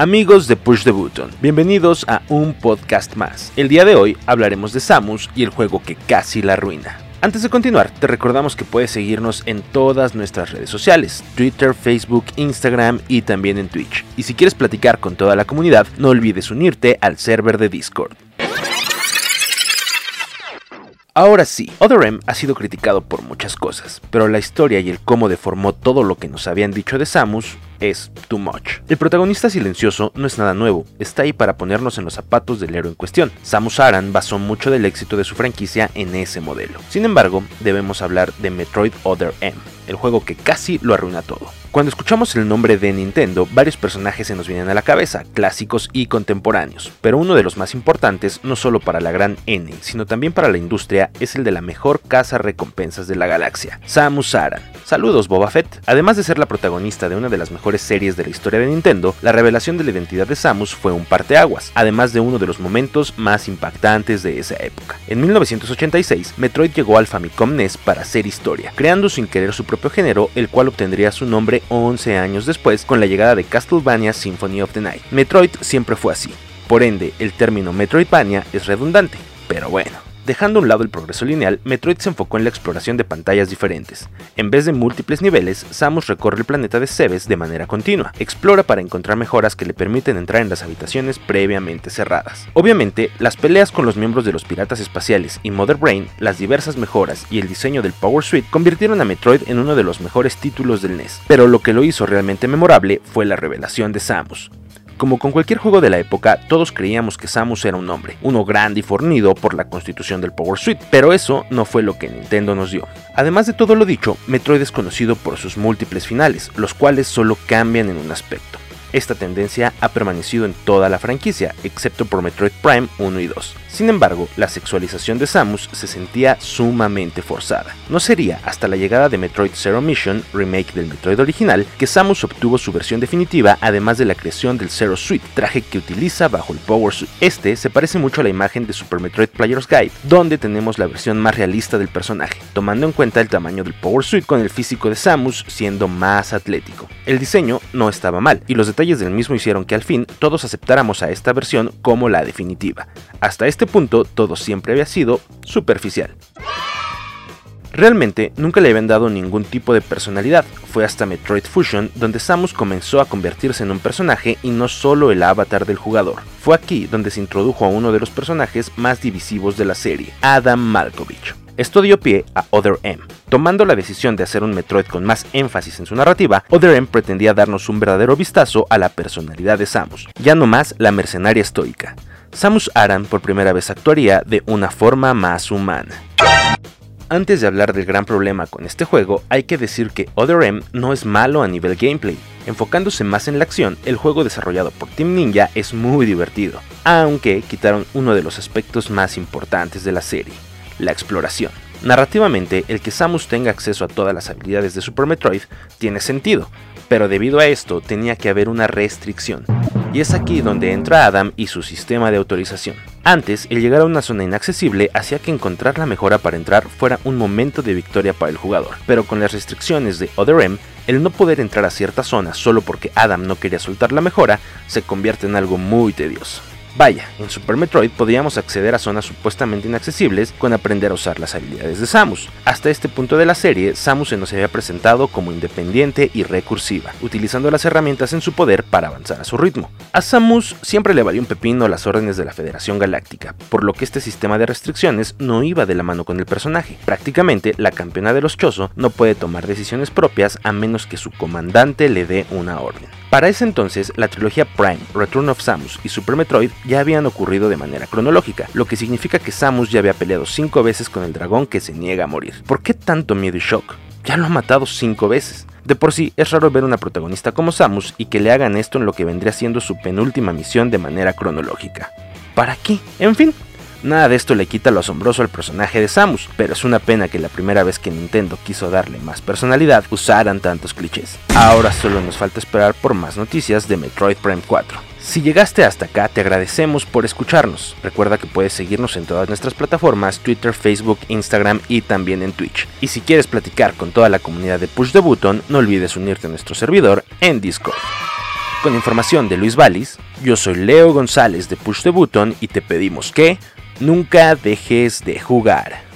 Amigos de Push the Button, bienvenidos a un podcast más. El día de hoy hablaremos de Samus y el juego que casi la arruina. Antes de continuar, te recordamos que puedes seguirnos en todas nuestras redes sociales, Twitter, Facebook, Instagram y también en Twitch. Y si quieres platicar con toda la comunidad, no olvides unirte al server de Discord. Ahora sí, Other ha sido criticado por muchas cosas, pero la historia y el cómo deformó todo lo que nos habían dicho de Samus es too much. El protagonista silencioso no es nada nuevo, está ahí para ponernos en los zapatos del héroe en cuestión. Samus Aran basó mucho del éxito de su franquicia en ese modelo. Sin embargo, debemos hablar de Metroid Other M, el juego que casi lo arruina todo. Cuando escuchamos el nombre de Nintendo, varios personajes se nos vienen a la cabeza, clásicos y contemporáneos, pero uno de los más importantes, no solo para la gran N, sino también para la industria, es el de la mejor casa recompensas de la galaxia, Samus Aran. Saludos Boba Fett. Además de ser la protagonista de una de las mejores series de la historia de Nintendo, la revelación de la identidad de Samus fue un parteaguas, además de uno de los momentos más impactantes de esa época. En 1986, Metroid llegó al Famicom NES para hacer historia, creando sin querer su propio género, el cual obtendría su nombre 11 años después con la llegada de Castlevania Symphony of the Night. Metroid siempre fue así, por ende el término Metroidvania es redundante, pero bueno. Dejando a un lado el progreso lineal, Metroid se enfocó en la exploración de pantallas diferentes. En vez de múltiples niveles, Samus recorre el planeta de Cebes de manera continua. Explora para encontrar mejoras que le permiten entrar en las habitaciones previamente cerradas. Obviamente, las peleas con los miembros de los piratas espaciales y Mother Brain, las diversas mejoras y el diseño del Power Suite convirtieron a Metroid en uno de los mejores títulos del NES. Pero lo que lo hizo realmente memorable fue la revelación de Samus. Como con cualquier juego de la época, todos creíamos que Samus era un hombre, uno grande y fornido por la constitución del Power Suite, pero eso no fue lo que Nintendo nos dio. Además de todo lo dicho, Metroid es conocido por sus múltiples finales, los cuales solo cambian en un aspecto. Esta tendencia ha permanecido en toda la franquicia, excepto por Metroid Prime 1 y 2. Sin embargo, la sexualización de Samus se sentía sumamente forzada. No sería hasta la llegada de Metroid Zero Mission, remake del Metroid original, que Samus obtuvo su versión definitiva, además de la creación del Zero Suite, traje que utiliza bajo el Power Suite. Este se parece mucho a la imagen de Super Metroid Player's Guide, donde tenemos la versión más realista del personaje, tomando en cuenta el tamaño del Power Suite con el físico de Samus siendo más atlético. El diseño no estaba mal, y los detalles del mismo hicieron que al fin todos aceptáramos a esta versión como la definitiva. Hasta este punto todo siempre había sido superficial. Realmente nunca le habían dado ningún tipo de personalidad, fue hasta Metroid Fusion donde Samus comenzó a convertirse en un personaje y no solo el avatar del jugador. Fue aquí donde se introdujo a uno de los personajes más divisivos de la serie, Adam Malkovich. Esto dio pie a Other M. Tomando la decisión de hacer un Metroid con más énfasis en su narrativa, Other M pretendía darnos un verdadero vistazo a la personalidad de Samus, ya no más la mercenaria estoica. Samus Aran por primera vez actuaría de una forma más humana. Antes de hablar del gran problema con este juego, hay que decir que Other M no es malo a nivel gameplay. Enfocándose más en la acción, el juego desarrollado por Team Ninja es muy divertido, aunque quitaron uno de los aspectos más importantes de la serie, la exploración. Narrativamente, el que Samus tenga acceso a todas las habilidades de Super Metroid tiene sentido, pero debido a esto tenía que haber una restricción. Y es aquí donde entra Adam y su sistema de autorización. Antes, el llegar a una zona inaccesible hacía que encontrar la mejora para entrar fuera un momento de victoria para el jugador, pero con las restricciones de Other M, el no poder entrar a cierta zona solo porque Adam no quería soltar la mejora se convierte en algo muy tedioso. Vaya, en Super Metroid podíamos acceder a zonas supuestamente inaccesibles con aprender a usar las habilidades de Samus. Hasta este punto de la serie, Samus se nos había presentado como independiente y recursiva, utilizando las herramientas en su poder para avanzar a su ritmo. A Samus siempre le valió un pepino las órdenes de la Federación Galáctica, por lo que este sistema de restricciones no iba de la mano con el personaje. Prácticamente, la campeona de los Chozo no puede tomar decisiones propias a menos que su comandante le dé una orden. Para ese entonces, la trilogía Prime, Return of Samus y Super Metroid ya habían ocurrido de manera cronológica, lo que significa que Samus ya había peleado 5 veces con el dragón que se niega a morir. ¿Por qué tanto miedo y shock? Ya lo ha matado 5 veces. De por sí, es raro ver una protagonista como Samus y que le hagan esto en lo que vendría siendo su penúltima misión de manera cronológica. ¿Para qué? En fin, Nada de esto le quita lo asombroso al personaje de Samus, pero es una pena que la primera vez que Nintendo quiso darle más personalidad usaran tantos clichés. Ahora solo nos falta esperar por más noticias de Metroid Prime 4. Si llegaste hasta acá, te agradecemos por escucharnos. Recuerda que puedes seguirnos en todas nuestras plataformas, Twitter, Facebook, Instagram y también en Twitch. Y si quieres platicar con toda la comunidad de Push the Button, no olvides unirte a nuestro servidor en Discord. Con información de Luis Valis, yo soy Leo González de Push the Button y te pedimos que nunca dejes de jugar.